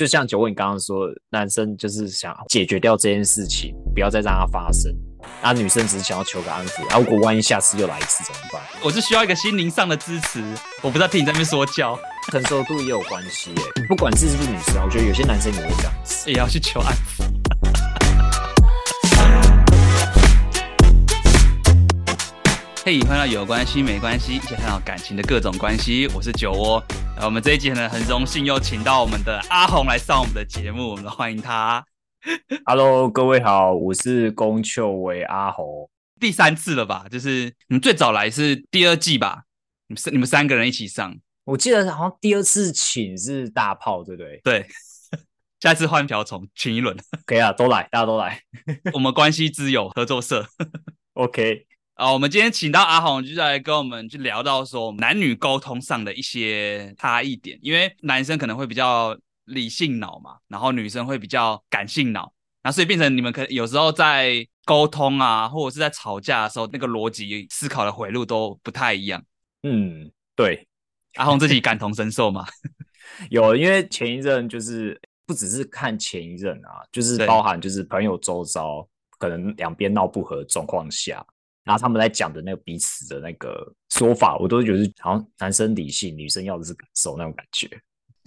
就像九问你刚刚说，男生就是想解决掉这件事情，不要再让它发生。啊，女生只是想要求个安抚。啊，如果万一下次又来一次怎么办？我是需要一个心灵上的支持。我不知道听你在那边说教，成熟度也有关系耶。不管是不是女生，我觉得有些男生也会这样子，也要去求安抚。嘿，欢迎到有关系没关系，一起探讨感情的各种关系。我是酒窝，然后我们这一集呢，很荣幸又请到我们的阿红来上我们的节目，我们来欢迎他。Hello，各位好，我是龚秋维阿红，第三次了吧？就是你们最早来是第二季吧？你们三你们三个人一起上，我记得好像第二次请是大炮，对不对？对，下次换瓢虫，请一轮，可以啊，都来，大家都来，我们关系之友合作社，OK。啊，我们今天请到阿红，就来跟我们去聊到说男女沟通上的一些差异点，因为男生可能会比较理性脑嘛，然后女生会比较感性脑，那所以变成你们可能有时候在沟通啊，或者是在吵架的时候，那个逻辑思考的回路都不太一样。嗯，对，阿红自己感同身受嘛？有，因为前一任就是不只是看前一任啊，就是包含就是朋友周遭可能两边闹不和状况下。然后他们在讲的那个彼此的那个说法，我都觉得好像男生理性，女生要的是感受那种感觉。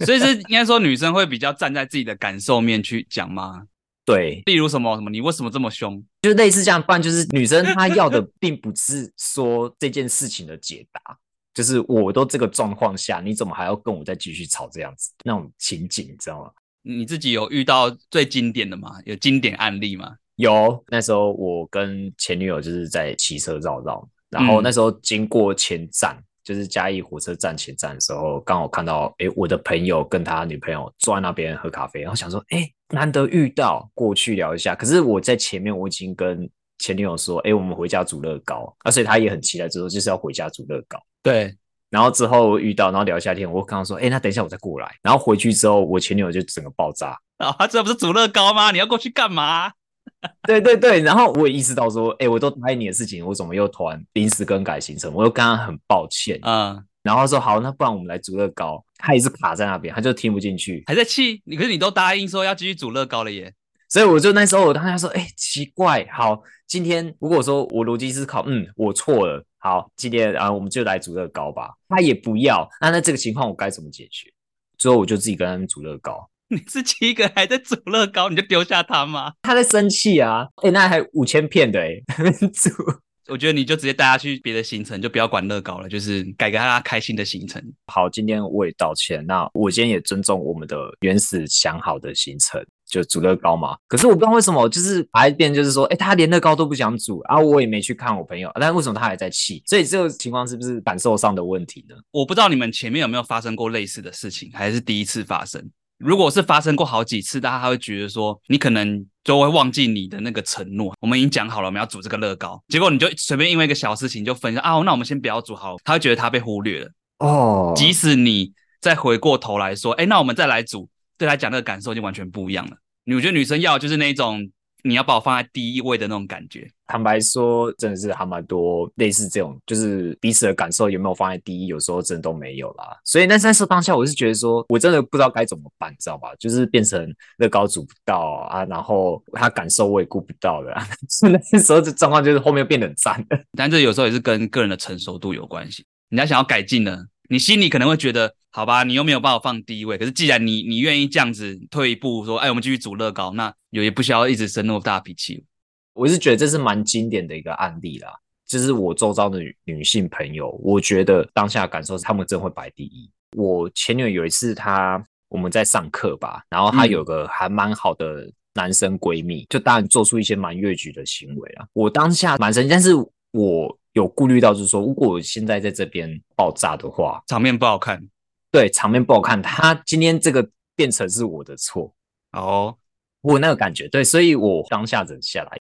所以是应该说女生会比较站在自己的感受面去讲吗？对，例如什么什么，你为什么这么凶？就类似这样，不然就是女生她要的并不是说这件事情的解答，就是我都这个状况下，你怎么还要跟我再继续吵这样子那种情景，你知道吗？你自己有遇到最经典的吗？有经典案例吗？有，那时候我跟前女友就是在骑车绕绕，然后那时候经过前站，嗯、就是嘉义火车站前站的时候，刚好看到，哎，我的朋友跟他女朋友坐在那边喝咖啡，然后想说，哎，难得遇到，过去聊一下。可是我在前面我已经跟前女友说，哎，我们回家煮乐高，而且他也很期待，之后就是要回家煮乐高。对，然后之后遇到，然后聊一下天，我刚刚说，哎，那等一下我再过来。然后回去之后，我前女友就整个爆炸。啊，他这不是煮乐高吗？你要过去干嘛？对对对，然后我也意识到说，哎，我都答应你的事情，我怎么又突然临时更改行程？我又跟他很抱歉，嗯，然后说好，那不然我们来煮乐高，他也是卡在那边，他就听不进去，还在气你，可是你都答应说要继续煮乐高了耶，所以我就那时候我当时说，哎，奇怪，好，今天如果说我逻辑思考，嗯，我错了，好，今天啊我们就来煮乐高吧，他也不要，那那这个情况我该怎么解决？最后我就自己跟他们煮乐高。你是七个还在煮乐高，你就丢下他吗？他在生气啊！哎、欸，那还五千片的哎，煮。我觉得你就直接带他去别的行程，就不要管乐高了，就是改个他开心的行程。好，今天我也道歉。那我今天也尊重我们的原始想好的行程，就煮乐高嘛。可是我不知道为什么，就是还一遍，就是说，哎、欸，他连乐高都不想煮，然后我也没去看我朋友，但为什么他还在气？所以这个情况是不是感受上的问题呢？我不知道你们前面有没有发生过类似的事情，还是第一次发生？如果是发生过好几次，大家还会觉得说你可能就会忘记你的那个承诺。我们已经讲好了，我们要煮这个乐高，结果你就随便因为一个小事情就分享啊，那我们先不要煮好，他会觉得他被忽略了哦。即使你再回过头来说，哎，那我们再来煮，对他讲那个感受就完全不一样了。你我觉得女生要就是那种。你要把我放在第一位的那种感觉。坦白说，真的是还蛮多类似这种，就是彼此的感受有没有放在第一，有时候真的都没有啦。所以那那时候当下，我是觉得说，我真的不知道该怎么办，你知道吧？就是变成乐高组不到啊，然后他感受我也顾不到的，所以那时候这状况就是后面变得很惨。但这有时候也是跟个人的成熟度有关系。人家想要改进呢，你心里可能会觉得，好吧，你又没有把我放第一位。可是既然你你愿意这样子退一步说，哎，我们继续组乐高，那有也不需要一直生那么大脾气。我是觉得这是蛮经典的一个案例啦，就是我周遭的女女性朋友，我觉得当下的感受是他们真会摆第一。我前女友有一次她我们在上课吧，然后她有个还蛮好的男生闺蜜，嗯、就当然做出一些蛮越矩的行为啊。我当下蛮生气，但是我。有顾虑到，就是说，如果我现在在这边爆炸的话，场面不好看。对，场面不好看。她今天这个变成是我的错哦，我那个感觉，对，所以我当下忍下来。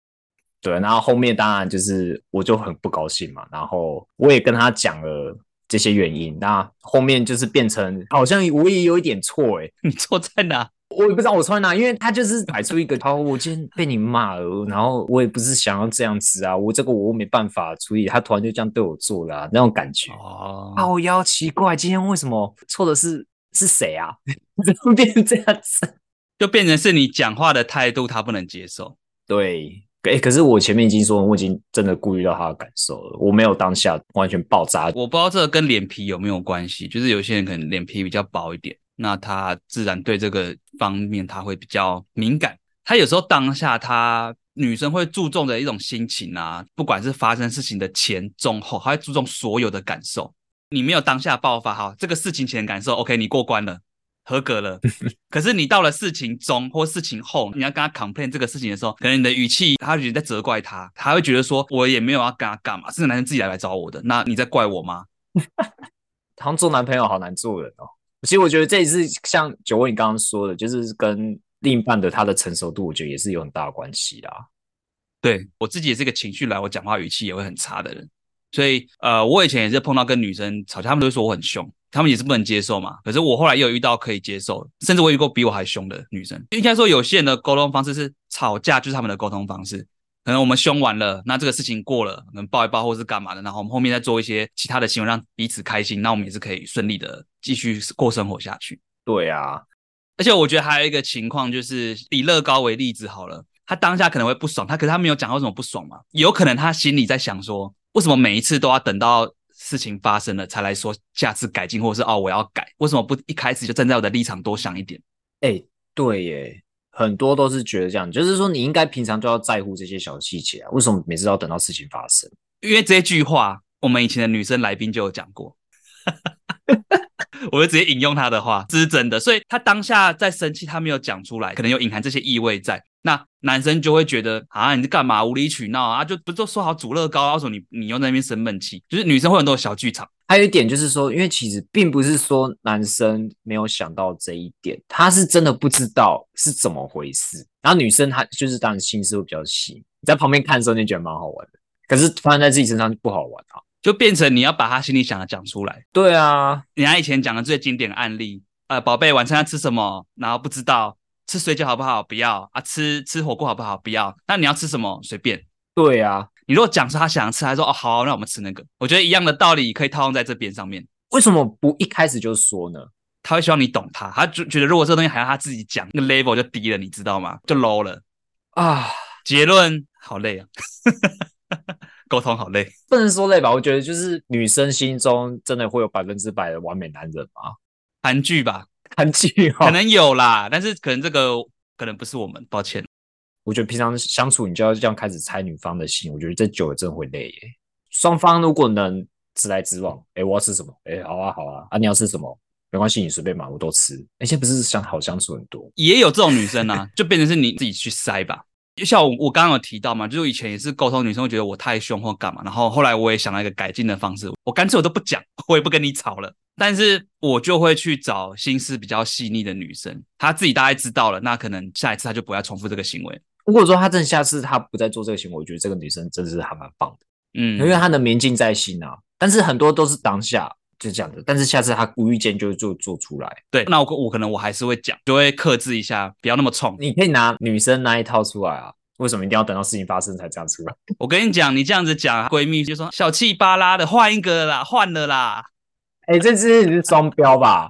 对，然后后面当然就是我就很不高兴嘛，然后我也跟他讲了这些原因。那后面就是变成好像我也有一点错，哎，你错在哪？我也不知道我错在哪，因为他就是摆出一个，好，我今天被你骂了，然后我也不是想要这样子啊，我这个我没办法处理，他突然就这样对我做了，啊，那种感觉。哦，好妖奇怪，今天为什么错的是是谁啊？怎么变成这样子？就变成是你讲话的态度他不能接受。对，哎，可是我前面已经说，我已经真的顾虑到他的感受了，我没有当下完全爆炸。我不知道这个跟脸皮有没有关系，就是有些人可能脸皮比较薄一点，那他自然对这个方面他会比较敏感。他有时候当下他女生会注重的一种心情啊，不管是发生事情的前中后，他会注重所有的感受。你没有当下爆发好这个事情前的感受，OK，你过关了。合格了，可是你到了事情中或事情后，你要跟他 complain 这个事情的时候，可能你的语气，他觉得在责怪他，他会觉得说，我也没有要跟他干嘛，是这个男生自己来来找我的，那你在怪我吗？好像做男朋友好难做人哦。其实我觉得这也是像九问你刚刚说的，就是跟另一半的他的成熟度，我觉得也是有很大的关系啦。对，我自己也是一个情绪来，我讲话语气也会很差的人，所以呃，我以前也是碰到跟女生吵架，他们都会说我很凶。他们也是不能接受嘛，可是我后来也有遇到可以接受，甚至我遇过比我还凶的女生。应该说，有些人的沟通方式是吵架就是他们的沟通方式，可能我们凶完了，那这个事情过了，可能抱一抱或是干嘛的，然后我们后面再做一些其他的行为让彼此开心，那我们也是可以顺利的继续过生活下去。对啊，而且我觉得还有一个情况就是以乐高为例子好了，他当下可能会不爽，他可是他没有讲到为什么不爽嘛，有可能他心里在想说，为什么每一次都要等到。事情发生了才来说下次改进，或者是哦我要改，为什么不一开始就站在我的立场多想一点？哎、欸，对耶，很多都是觉得这样，就是说你应该平常就要在乎这些小细节啊，为什么每次都要等到事情发生？因为这句话我们以前的女生来宾就有讲过，我就直接引用她的话，这是真的，所以她当下在生气，她没有讲出来，可能有隐含这些意味在。那男生就会觉得啊，你在干嘛？无理取闹啊！就不就说好组乐高，为什么你你又在那边生闷气？就是女生会有很多小剧场。还有一点就是说，因为其实并不是说男生没有想到这一点，他是真的不知道是怎么回事。然后女生她就是当然心思会比较细，你在旁边看的时候你觉得蛮好玩的，可是发生在自己身上就不好玩啊，就变成你要把他心里想的讲出来。对啊，人家以前讲的最经典的案例，呃，宝贝晚餐要吃什么？然后不知道。吃水饺好不好？不要啊！吃吃火锅好不好？不要。那你要吃什么？随便。对啊，你如果讲说他想吃，他说哦好，那我们吃那个。我觉得一样的道理可以套用在这边上面。为什么不一开始就说呢？他会希望你懂他，他就觉得如果这个东西还要他自己讲，那个 level 就低了，你知道吗？就 low 了啊。结论好累啊，沟通好累。不能说累吧？我觉得就是女生心中真的会有百分之百的完美男人吗？韩剧吧。很气，可能有啦，但是可能这个可能不是我们，抱歉。我觉得平常相处，你就要这样开始猜女方的心，我觉得这久了真的会累耶。双方如果能直来直往，哎，我要吃什么？哎，好啊，好啊，啊，你要吃什么？没关系，你随便买，我都吃。哎，现在不是相好相处很多，也有这种女生啊，就变成是你自己去塞吧。就像我我刚刚有提到嘛，就是以前也是沟通，女生会觉得我太凶或干嘛，然后后来我也想到一个改进的方式，我干脆我都不讲，我也不跟你吵了。但是我就会去找心思比较细腻的女生，她自己大概知道了，那可能下一次她就不要重复这个行为。如果说她真的下次她不再做这个行为，我觉得这个女生真的是还蛮棒的，嗯，因为她的铭记在心啊。但是很多都是当下就这样的，但是下次她无意间就就做出来。对，那我我可能我还是会讲，就会克制一下，不要那么冲。你可以拿女生那一套出来啊，为什么一定要等到事情发生才这样出来？我跟你讲，你这样子讲，闺蜜就说小气巴拉的，换一个啦，换了啦。哎、欸，这只是双标吧？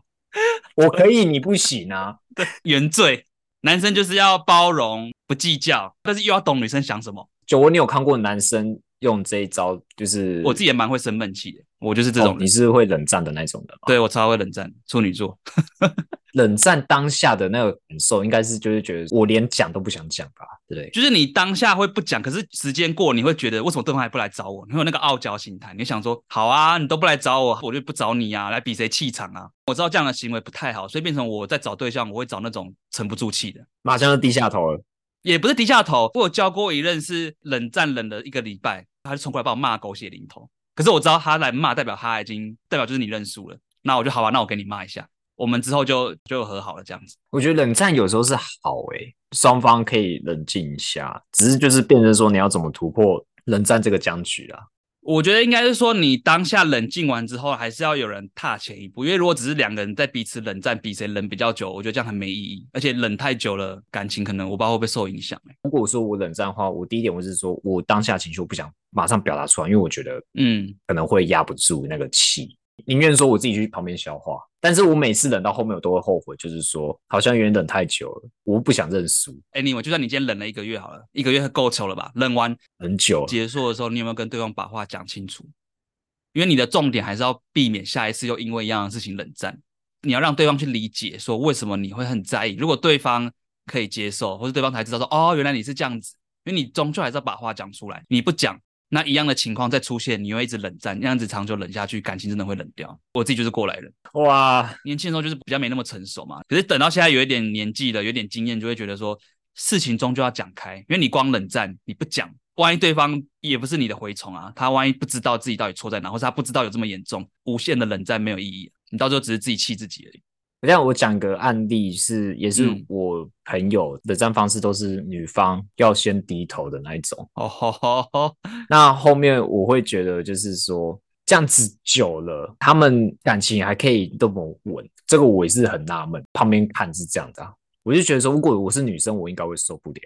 我可以，你不行啊！对，原罪。男生就是要包容，不计较，但是又要懂女生想什么。酒窝，你有看过男生用这一招？就是我自己也蛮会生闷气的，我就是这种、哦。你是会冷战的那种的吗？对，我超会冷战，处女座。冷战当下的那个感受，应该是就是觉得我连讲都不想讲吧，对不对？就是你当下会不讲，可是时间过，你会觉得为什么对方还不来找我？你会有那个傲娇心态，你想说好啊，你都不来找我，我就不找你啊，来比谁气场啊？我知道这样的行为不太好，所以变成我在找对象，我会找那种沉不住气的，马上就低下头了。也不是低下头，我有交过一任是冷战冷了一个礼拜，他就冲过来把我骂狗血淋头。可是我知道他来骂，代表他已经代表就是你认输了，那我就好吧，那我给你骂一下。我们之后就就和好了，这样子。我觉得冷战有时候是好诶、双方可以冷静一下，只是就是变成说你要怎么突破冷战这个僵局啊？我觉得应该是说你当下冷静完之后，还是要有人踏前一步，因为如果只是两个人在彼此冷战，比谁冷比较久，我觉得这样很没意义，而且冷太久了，感情可能我不知道会不会受影响、欸。如果说我冷战的话，我第一点我是说我当下情绪我不想马上表达出来，因为我觉得嗯可能会压不住那个气。宁愿说我自己去旁边消化。但是我每次忍到后面，我都会后悔，就是说好像有点忍太久了，我不想认输。哎，你我就算你今天忍了一个月好了，一个月够久了吧？忍完很久结束的时候，你有没有跟对方把话讲清楚？因为你的重点还是要避免下一次又因为一样的事情冷战。你要让对方去理解，说为什么你会很在意。如果对方可以接受，或者对方才知道说哦，原来你是这样子。因为你终究还是要把话讲出来，你不讲。那一样的情况再出现，你会一直冷战，那样子长久冷下去，感情真的会冷掉。我自己就是过来人，哇，年轻的时候就是比较没那么成熟嘛。可是等到现在有一点年纪了，有点经验，就会觉得说事情终究要讲开，因为你光冷战，你不讲，万一对方也不是你的蛔虫啊，他万一不知道自己到底错在哪，或是他不知道有这么严重，无限的冷战没有意义，你到时候只是自己气自己而已。这样我讲个案例是，也是我朋友的这样方式，都是女方要先低头的那一种。哦吼吼吼，那后面我会觉得，就是说这样子久了，他们感情还可以这么稳，这个我也是很纳闷。旁边看是这样子啊，我就觉得说，如果我是女生，我应该会受不了。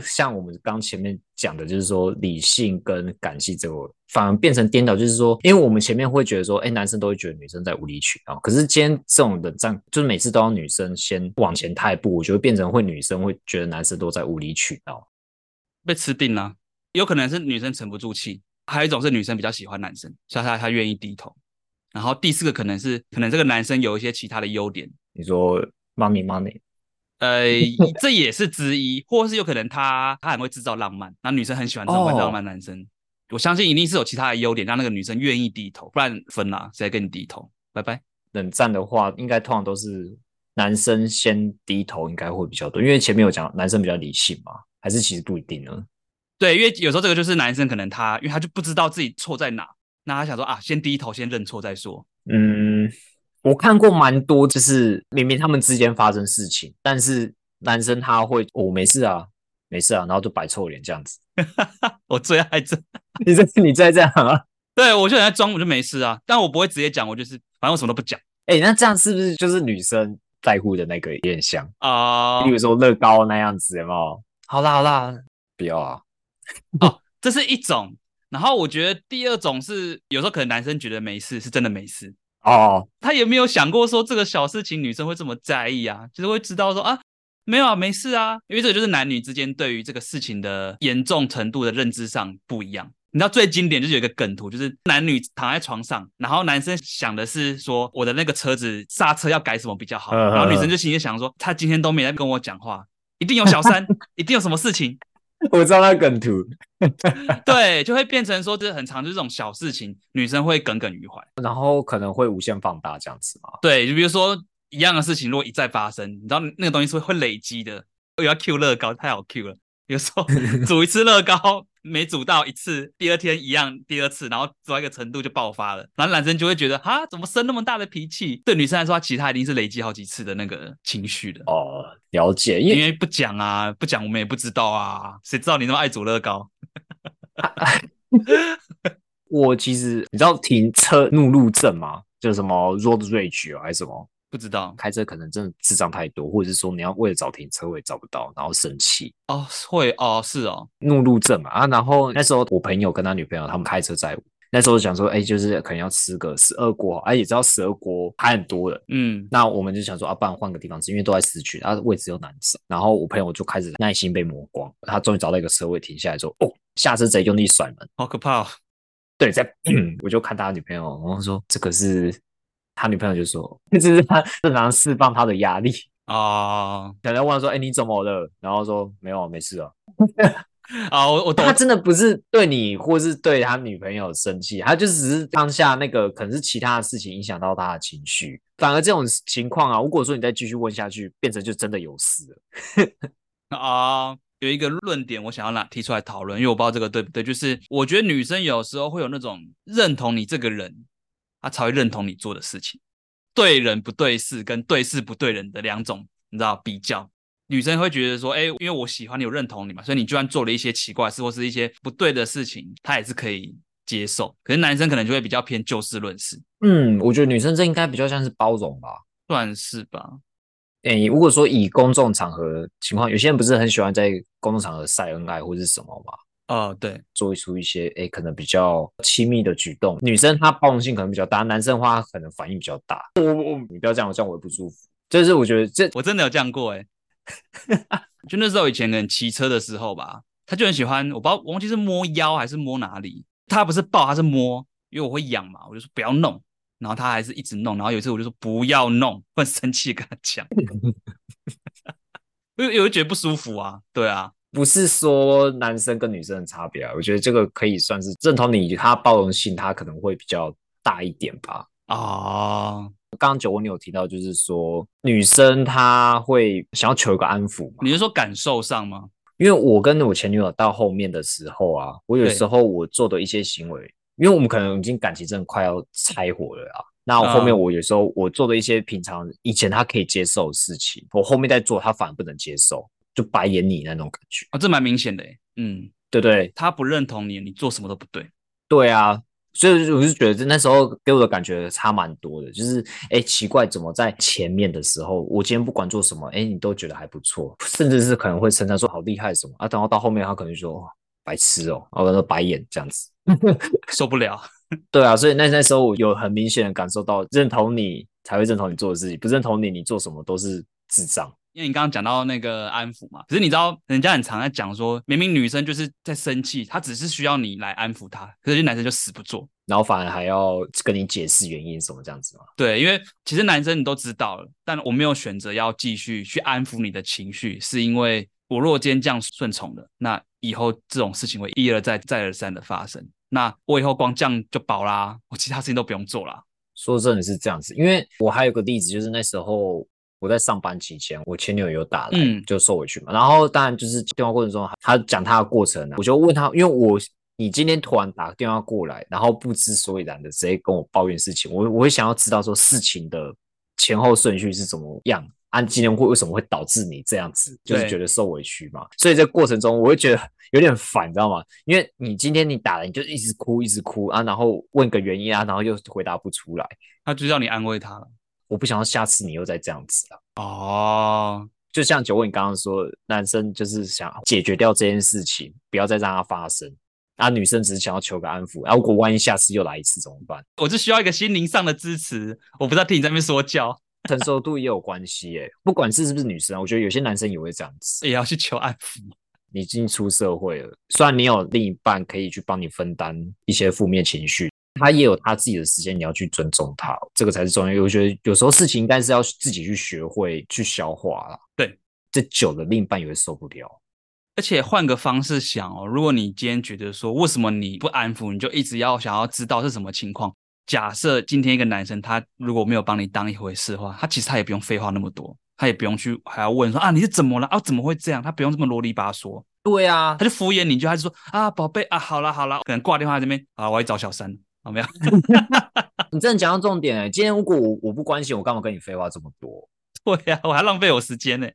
像我们刚前面讲的，就是说理性跟感性这个反而变成颠倒，就是说，因为我们前面会觉得说，哎，男生都会觉得女生在无理取闹，可是今天这种冷战，就是每次都要女生先往前踏一步，我觉得变成会女生会觉得男生都在无理取闹，被吃定了。有可能是女生沉不住气，还有一种是女生比较喜欢男生，所以她她愿意低头。然后第四个可能是，可能这个男生有一些其他的优点，你说 money money。呃，这也是之一，或是有可能他他很会制造浪漫，那女生很喜欢这种浪漫男生。Oh. 我相信一定是有其他的优点，让那个女生愿意低头，不然分了谁跟你低头？拜拜。冷战的话，应该通常都是男生先低头，应该会比较多，因为前面有讲男生比较理性嘛，还是其实不一定呢？对，因为有时候这个就是男生可能他，因为他就不知道自己错在哪，那他想说啊，先低头，先认错再说。嗯。我看过蛮多，就是明明他们之间发生事情，但是男生他会，我、哦、没事啊，没事啊，然后就摆臭脸这样子。我最爱这，你这你再这样啊？对，我就在装，我就没事啊，但我不会直接讲，我就是反正我什么都不讲。哎、欸，那这样是不是就是女生在乎的那个有点像啊？比如说乐高那样子，有没有？好啦好啦，不要啊。哦，这是一种。然后我觉得第二种是，有时候可能男生觉得没事，是真的没事。哦，oh. 他有没有想过说这个小事情女生会这么在意啊？就是会知道说啊，没有啊，没事啊，因为这个就是男女之间对于这个事情的严重程度的认知上不一样。你知道最经典就是有一个梗图，就是男女躺在床上，然后男生想的是说我的那个车子刹车要改什么比较好，然后女生就心里想说他今天都没在跟我讲话，一定有小三，一定有什么事情。我知道那梗图，对，就会变成说，这很常，就这种小事情，女生会耿耿于怀，然后可能会无限放大这样子嘛。对，就比如说一样的事情，如果一再发生，你知道那个东西是会累积的。我要 Q 乐高，太好 Q 了。有时候 煮一次乐高没煮到一次，第二天一样，第二次，然后煮到一个程度就爆发了，然后男生就会觉得啊，怎么生那么大的脾气？对女生来说，其实他一定是累积好几次的那个情绪的。哦，了解，因为不讲啊，不讲我们也不知道啊，谁知道你那么爱煮乐高？我其实你知道停车怒路症吗？就是什么 road rage 还是什么？不知道，开车可能真的智障太多，或者是说你要为了找停车位找不到，然后生气哦，会哦，是哦，怒路症嘛啊。然后那时候我朋友跟他女朋友他们开车载我，那时候想说，哎，就是可能要吃个十二锅，哎，也知道十二锅还很多的，嗯，那我们就想说啊，不然换个地方吃，因为都在市区，他位置又难找。然后我朋友就开始耐心被磨光，他终于找到一个车位停下来之后，哦，下车贼用力甩门，好可怕哦。对，在，我就看他女朋友，然后说这个是。他女朋友就说：“ 这是他正常释放他的压力啊。”小梁问说：“哎，你怎么了？”然后说：“没有，没事啊。”啊，我我他真的不是对你，或是对他女朋友生气，他就只是当下那个可能是其他的事情影响到他的情绪。反而这种情况啊，如果说你再继续问下去，变成就真的有事了。啊，有一个论点我想要拿提出来讨论，因为我不知道这个对不对，就是我觉得女生有时候会有那种认同你这个人。他才会认同你做的事情，对人不对事跟对事不对人的两种，你知道比较，女生会觉得说，哎，因为我喜欢你，我认同你嘛，所以你就算做了一些奇怪事或是一些不对的事情，他也是可以接受。可是男生可能就会比较偏就事论事。嗯，我觉得女生这应该比较像是包容吧，算是吧。哎，如果说以公众场合情况，有些人不是很喜欢在公众场合晒恩爱或是什么嘛？哦，对，做出一些哎可能比较亲密的举动。女生她包容性可能比较大，男生的话可能反应比较大。我我你不要这样，这样我也不舒服。就是我觉得这我真的有这样过哎，就那时候以前可能骑车的时候吧，他就很喜欢，我不知道我忘记是摸腰还是摸哪里，他不是抱，他是摸，因为我会痒嘛，我就说不要弄。然后他还是一直弄，然后有一次我就说不要弄，很生气跟他讲，因为我就觉得不舒服啊，对啊，不是说男生跟女生的差别啊，我觉得这个可以算是认同你，他包容性他可能会比较大一点吧。啊，刚刚酒窝你有提到，就是说女生她会想要求一个安抚嘛？你是说感受上吗？因为我跟我前女友到后面的时候啊，我有时候我做的一些行为。因为我们可能已经感情真的快要拆伙了啊，那我后面我有时候我做的一些平常以前他可以接受的事情，我后面在做他反而不能接受，就白眼你那种感觉啊，这蛮明显的，嗯，对对，他不认同你，你做什么都不对，对啊，所以我就觉得那时候给我的感觉差蛮多的，就是哎奇怪，怎么在前面的时候，我今天不管做什么，哎你都觉得还不错，甚至是可能会称赞说好厉害什么啊，等到到后面他可能就说。白痴哦，我说白眼这样子 受不了。对啊，所以那那时候我有很明显的感受到，认同你才会认同你做的事情，不认同你，你做什么都是智障。因为你刚刚讲到那个安抚嘛，可是你知道，人家很常在讲说，明明女生就是在生气，她只是需要你来安抚她，可是男生就死不做，然后反而还要跟你解释原因什么这样子嘛。对，因为其实男生你都知道了，但我没有选择要继续去安抚你的情绪，是因为我若今天这样顺从了，那。以后这种事情会一而再、再而三的发生。那我以后光这样就饱啦，我其他事情都不用做啦。说真的是这样子，因为我还有个例子，就是那时候我在上班期间，我前女友有打来，嗯、就受委屈嘛。然后当然就是电话过程中，她讲她的过程呢，我就问她，因为我你今天突然打电话过来，然后不知所以然的直接跟我抱怨事情，我我会想要知道说事情的前后顺序是怎么样。按今天会为什么会导致你这样子，就是觉得受委屈嘛？所以这过程中我会觉得有点烦，你知道吗？因为你今天你打了，你就一直哭，一直哭啊，然后问个原因啊，然后又回答不出来，他就叫你安慰他了。我不想要下次你又再这样子了。哦，就像九问你刚刚说，男生就是想解决掉这件事情，不要再让它发生。啊，女生只是想要求个安抚，然后如果万一下次又来一次怎么办？我就需要一个心灵上的支持。我不知道听你在那边说教。成熟度也有关系，哎，不管是是不是女生，我觉得有些男生也会这样子，也要去求安抚。你已经出社会了，虽然你有另一半可以去帮你分担一些负面情绪，他也有他自己的时间，你要去尊重他，这个才是重要。我觉得有时候事情应该是要自己去学会去消化啦。对，这久了另一半也会受不了。而且换个方式想哦，如果你今天觉得说，为什么你不安抚，你就一直要想要知道是什么情况。假设今天一个男生他如果没有帮你当一回事的话，他其实他也不用废话那么多，他也不用去还要问说啊，你是怎么了啊，怎么会这样，他不用这么啰里吧嗦。对啊，他就敷衍你，就还是说啊，宝贝啊，好了好了，可能挂电话这边啊，我要找小三，好没有？你真的讲到重点哎，今天如果我我不关心，我干嘛跟你废话这么多？对呀、啊，我还浪费我时间呢。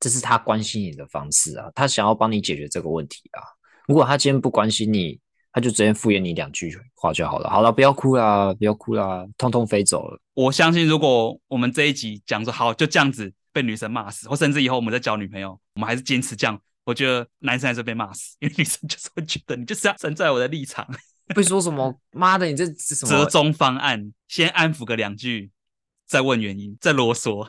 这是他关心你的方式啊，他想要帮你解决这个问题啊。如果他今天不关心你。他就直接敷衍你两句话就好了。好了，不要哭啦，不要哭啦，通通飞走了。我相信，如果我们这一集讲说好就这样子被女生骂死，或甚至以后我们再交女朋友，我们还是坚持这样，我觉得男生还是被骂死，因为女生就是会觉得你就是要站在我的立场，会说什么妈的，你这什么折中方案？先安抚个两句，再问原因，再啰嗦。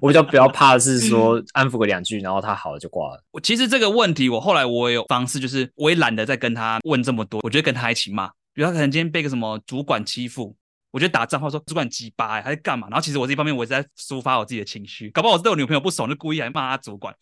我比较比较怕的是说 安抚个两句，然后他好了就挂了。我其实这个问题，我后来我也有方式，就是我也懒得再跟他问这么多，我觉得跟他一起骂。比如他可能今天被个什么主管欺负，我觉得打脏话说主管鸡巴，还是干嘛？然后其实我这一方面我也在抒发我自己的情绪，搞不好我是对我女朋友不爽，就故意来骂他主管，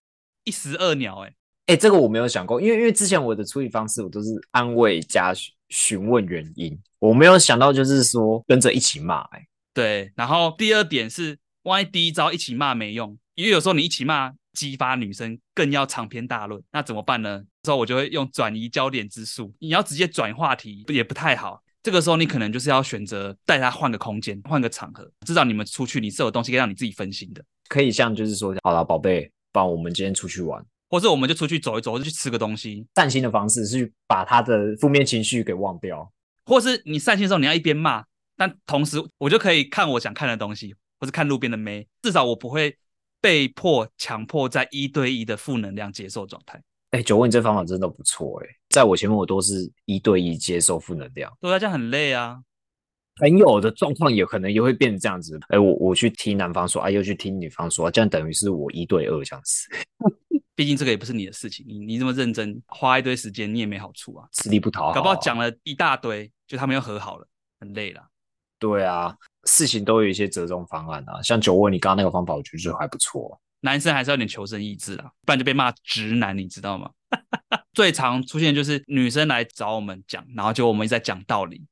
一石二鸟、欸。哎哎，这个我没有想过，因为因为之前我的处理方式我都是安慰加询问原因，我没有想到就是说跟着一起骂、欸。哎，对。然后第二点是，万一第一招一起骂没用。因为有时候你一起骂，激发女生更要长篇大论，那怎么办呢？之后我就会用转移焦点之术。你要直接转话题也不太好。这个时候你可能就是要选择带她换个空间，换个场合，至少你们出去你是有东西可以让你自己分心的。可以像就是说，好了，宝贝，不然我们今天出去玩，或是我们就出去走一走，或者去吃个东西。散心的方式是去把他的负面情绪给忘掉，或是你散心的时候你要一边骂，但同时我就可以看我想看的东西，或是看路边的妹，至少我不会。被迫强迫在一对一的负能量接受状态，哎、欸，酒窝，你这方法真的不错哎，在我前面我都是一对一接受负能量，对啊，这样很累啊。朋友的状况也可能也会变成这样子。哎、欸，我我去听男方说，哎、啊，又去听女方说，这样等于是我一对二这样子。毕竟这个也不是你的事情，你你这么认真花一堆时间，你也没好处啊，吃力不讨好、啊。搞不好讲了一大堆，就他们又和好了，很累了。对啊，事情都有一些折中方案啊。像酒窝，你刚刚那个方法，我觉得就还不错。男生还是要有点求生意志啊，不然就被骂直男，你知道吗？最常出现就是女生来找我们讲，然后就我们一直在讲道理。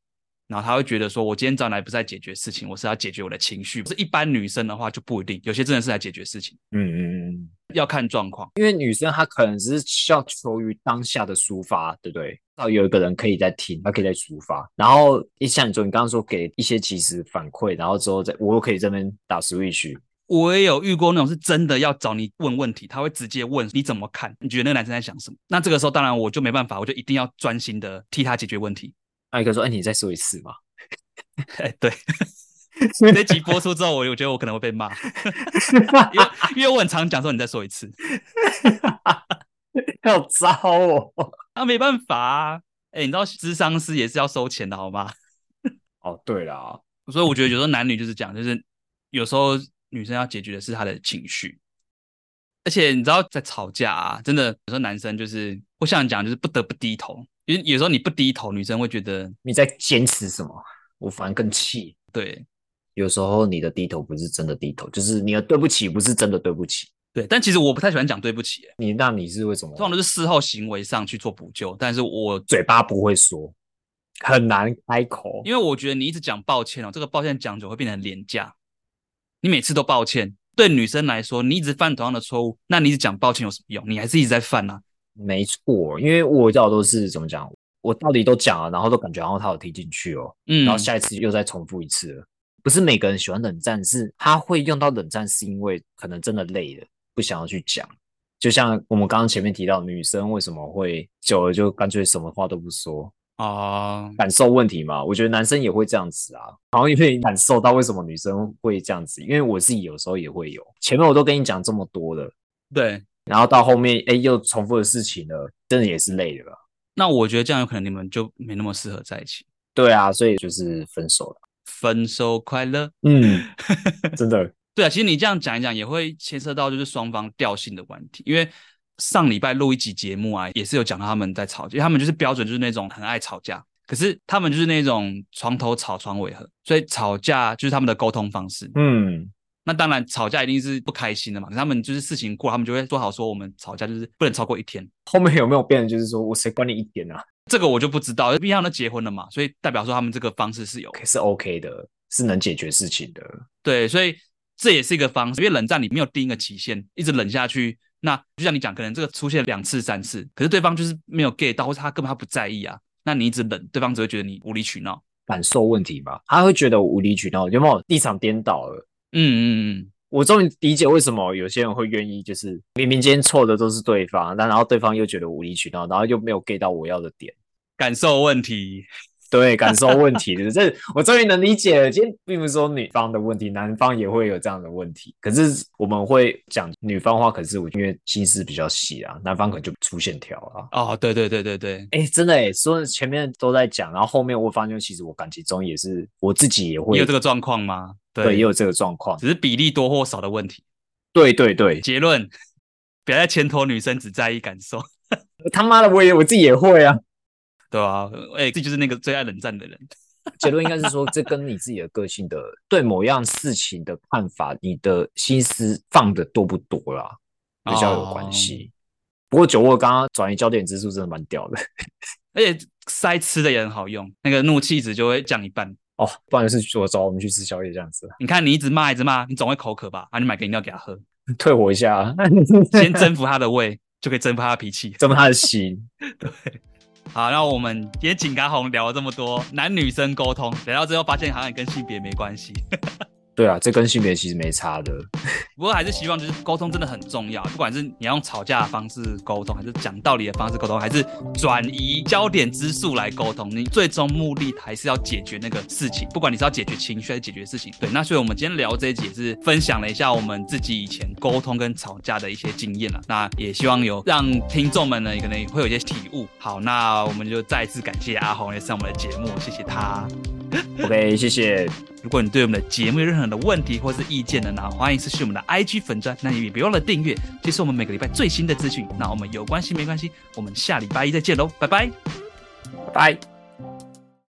然后她会觉得说，我今天找来不是在解决事情，我是要解决我的情绪。是一般女生的话就不一定，有些真的是来解决事情。嗯嗯嗯，要看状况，因为女生她可能只是需要求于当下的抒发，对不对？到有一个人可以在听，她可以在抒发。然后一像你说，你刚刚说给一些及时反馈，然后之后再我又可以这边打 switch。我也有遇过那种是真的要找你问问题，他会直接问你怎么看，你觉得那个男生在想什么？那这个时候当然我就没办法，我就一定要专心的替他解决问题。艾克说：“哎，你再说一次嘛。”哎，对，这集播出之后，我我觉得我可能会被骂，因为因为我很常讲说，你再说一次，好糟哦，那、啊、没办法啊，哎，你知道咨商师也是要收钱的好吗？哦，对了，所以我觉得有时候男女就是这样，就是有时候女生要解决的是她的情绪，而且你知道在吵架啊，真的有时候男生就是我想讲就是不得不低头，因为有时候你不低头，女生会觉得你在坚持什么。我反而更气。对，有时候你的低头不是真的低头，就是你的对不起不是真的对不起。对，但其实我不太喜欢讲对不起。你那你是为什么？通常都是事后行为上去做补救，但是我嘴巴不会说，很难开口。因为我觉得你一直讲抱歉哦，这个抱歉讲久会变成廉价。你每次都抱歉，对女生来说，你一直犯同样的错误，那你一直讲抱歉有什么用？你还是一直在犯啊。没错，因为我知道都是怎么讲。我到底都讲了，然后都感觉然后他有听进去哦，嗯，然后下一次又再重复一次了。不是每个人喜欢冷战，是他会用到冷战，是因为可能真的累了，不想要去讲。就像我们刚刚前面提到，女生为什么会久了就干脆什么话都不说啊？感受问题嘛。我觉得男生也会这样子啊。然后因为感受到为什么女生会这样子，因为我自己有时候也会有。前面我都跟你讲这么多了，对，然后到后面哎又重复的事情了，真的也是累了。那我觉得这样有可能你们就没那么适合在一起。对啊，所以就是分手了。分手快乐。嗯，真的。对啊，其实你这样讲一讲，也会牵涉到就是双方调性的问题。因为上礼拜录一集节目啊，也是有讲到他们在吵架，因为他们就是标准就是那种很爱吵架，可是他们就是那种床头吵床尾和，所以吵架就是他们的沟通方式。嗯。那当然，吵架一定是不开心的嘛。他们就是事情过，他们就会说好说，我们吵架就是不能超过一天。后面有没有变就是说我谁管你一天啊？这个我就不知道，毕竟他们都结婚了嘛，所以代表说他们这个方式是有是 OK 的，是能解决事情的。对，所以这也是一个方式。因为冷战你没有定一个期限，一直冷下去，那就像你讲，可能这个出现两次三次，可是对方就是没有 get 到，或是他根本他不在意啊。那你一直冷，对方只会觉得你无理取闹，感受问题吧？他会觉得我无理取闹，有没有立场颠倒了？嗯嗯嗯。我终于理解为什么有些人会愿意，就是明明今天错的都是对方，但然后对方又觉得无理取闹，然后又没有 get 到我要的点，感受问题。对，感受问 题的，这我终于能理解了。今天并不是说女方的问题，男方也会有这样的问题。可是我们会讲女方话，可是我因为心思比较细啊，男方可能就粗线条啊。哦，对对对对对，哎，真的哎，说前面都在讲，然后后面我发现，其实我感情中也是我自己也会有这个状况吗？对，对，也有这个状况，只是比例多或少的问题。对对对，结论，不要再牵拖女生只在意感受。他妈的，我也我自己也会啊。对啊，哎、欸，这就是那个最爱冷战的人。结论应该是说，这跟你自己的个性的对某样事情的看法，你的心思放的多不多啦，比较有关系。哦、不过酒窝刚刚转移焦点之术真的蛮屌的，而且塞吃的也很好用，那个怒气值就会降一半。哦，不然就是我找我们去吃宵夜这样子。你看你一直骂一直骂，你总会口渴吧？啊，你买个饮料给他喝，退火一下，先征服他的胃，就可以征服他的脾气，征服他的心。对。好，那我们也请阿红聊了这么多男女生沟通，聊到最后发现好像跟性别没关系。对啊，这跟性别其实没差的。不过还是希望就是沟通真的很重要，不管是你要用吵架的方式沟通，还是讲道理的方式沟通，还是转移焦点之术来沟通，你最终目的还是要解决那个事情。不管你是要解决情绪还是解决事情，对。那所以我们今天聊这一集也是分享了一下我们自己以前沟通跟吵架的一些经验了。那也希望有让听众们呢可能会有一些体悟。好，那我们就再次感谢阿红也上我们的节目，谢谢他。OK，谢谢。如果你对我们的节目有任何的问题或是意见呢，那欢迎私信我们的 IG 粉专，那你也别忘了订阅，接受我们每个礼拜最新的资讯。那我们有关系没关系，我们下礼拜一再见喽，拜，拜拜。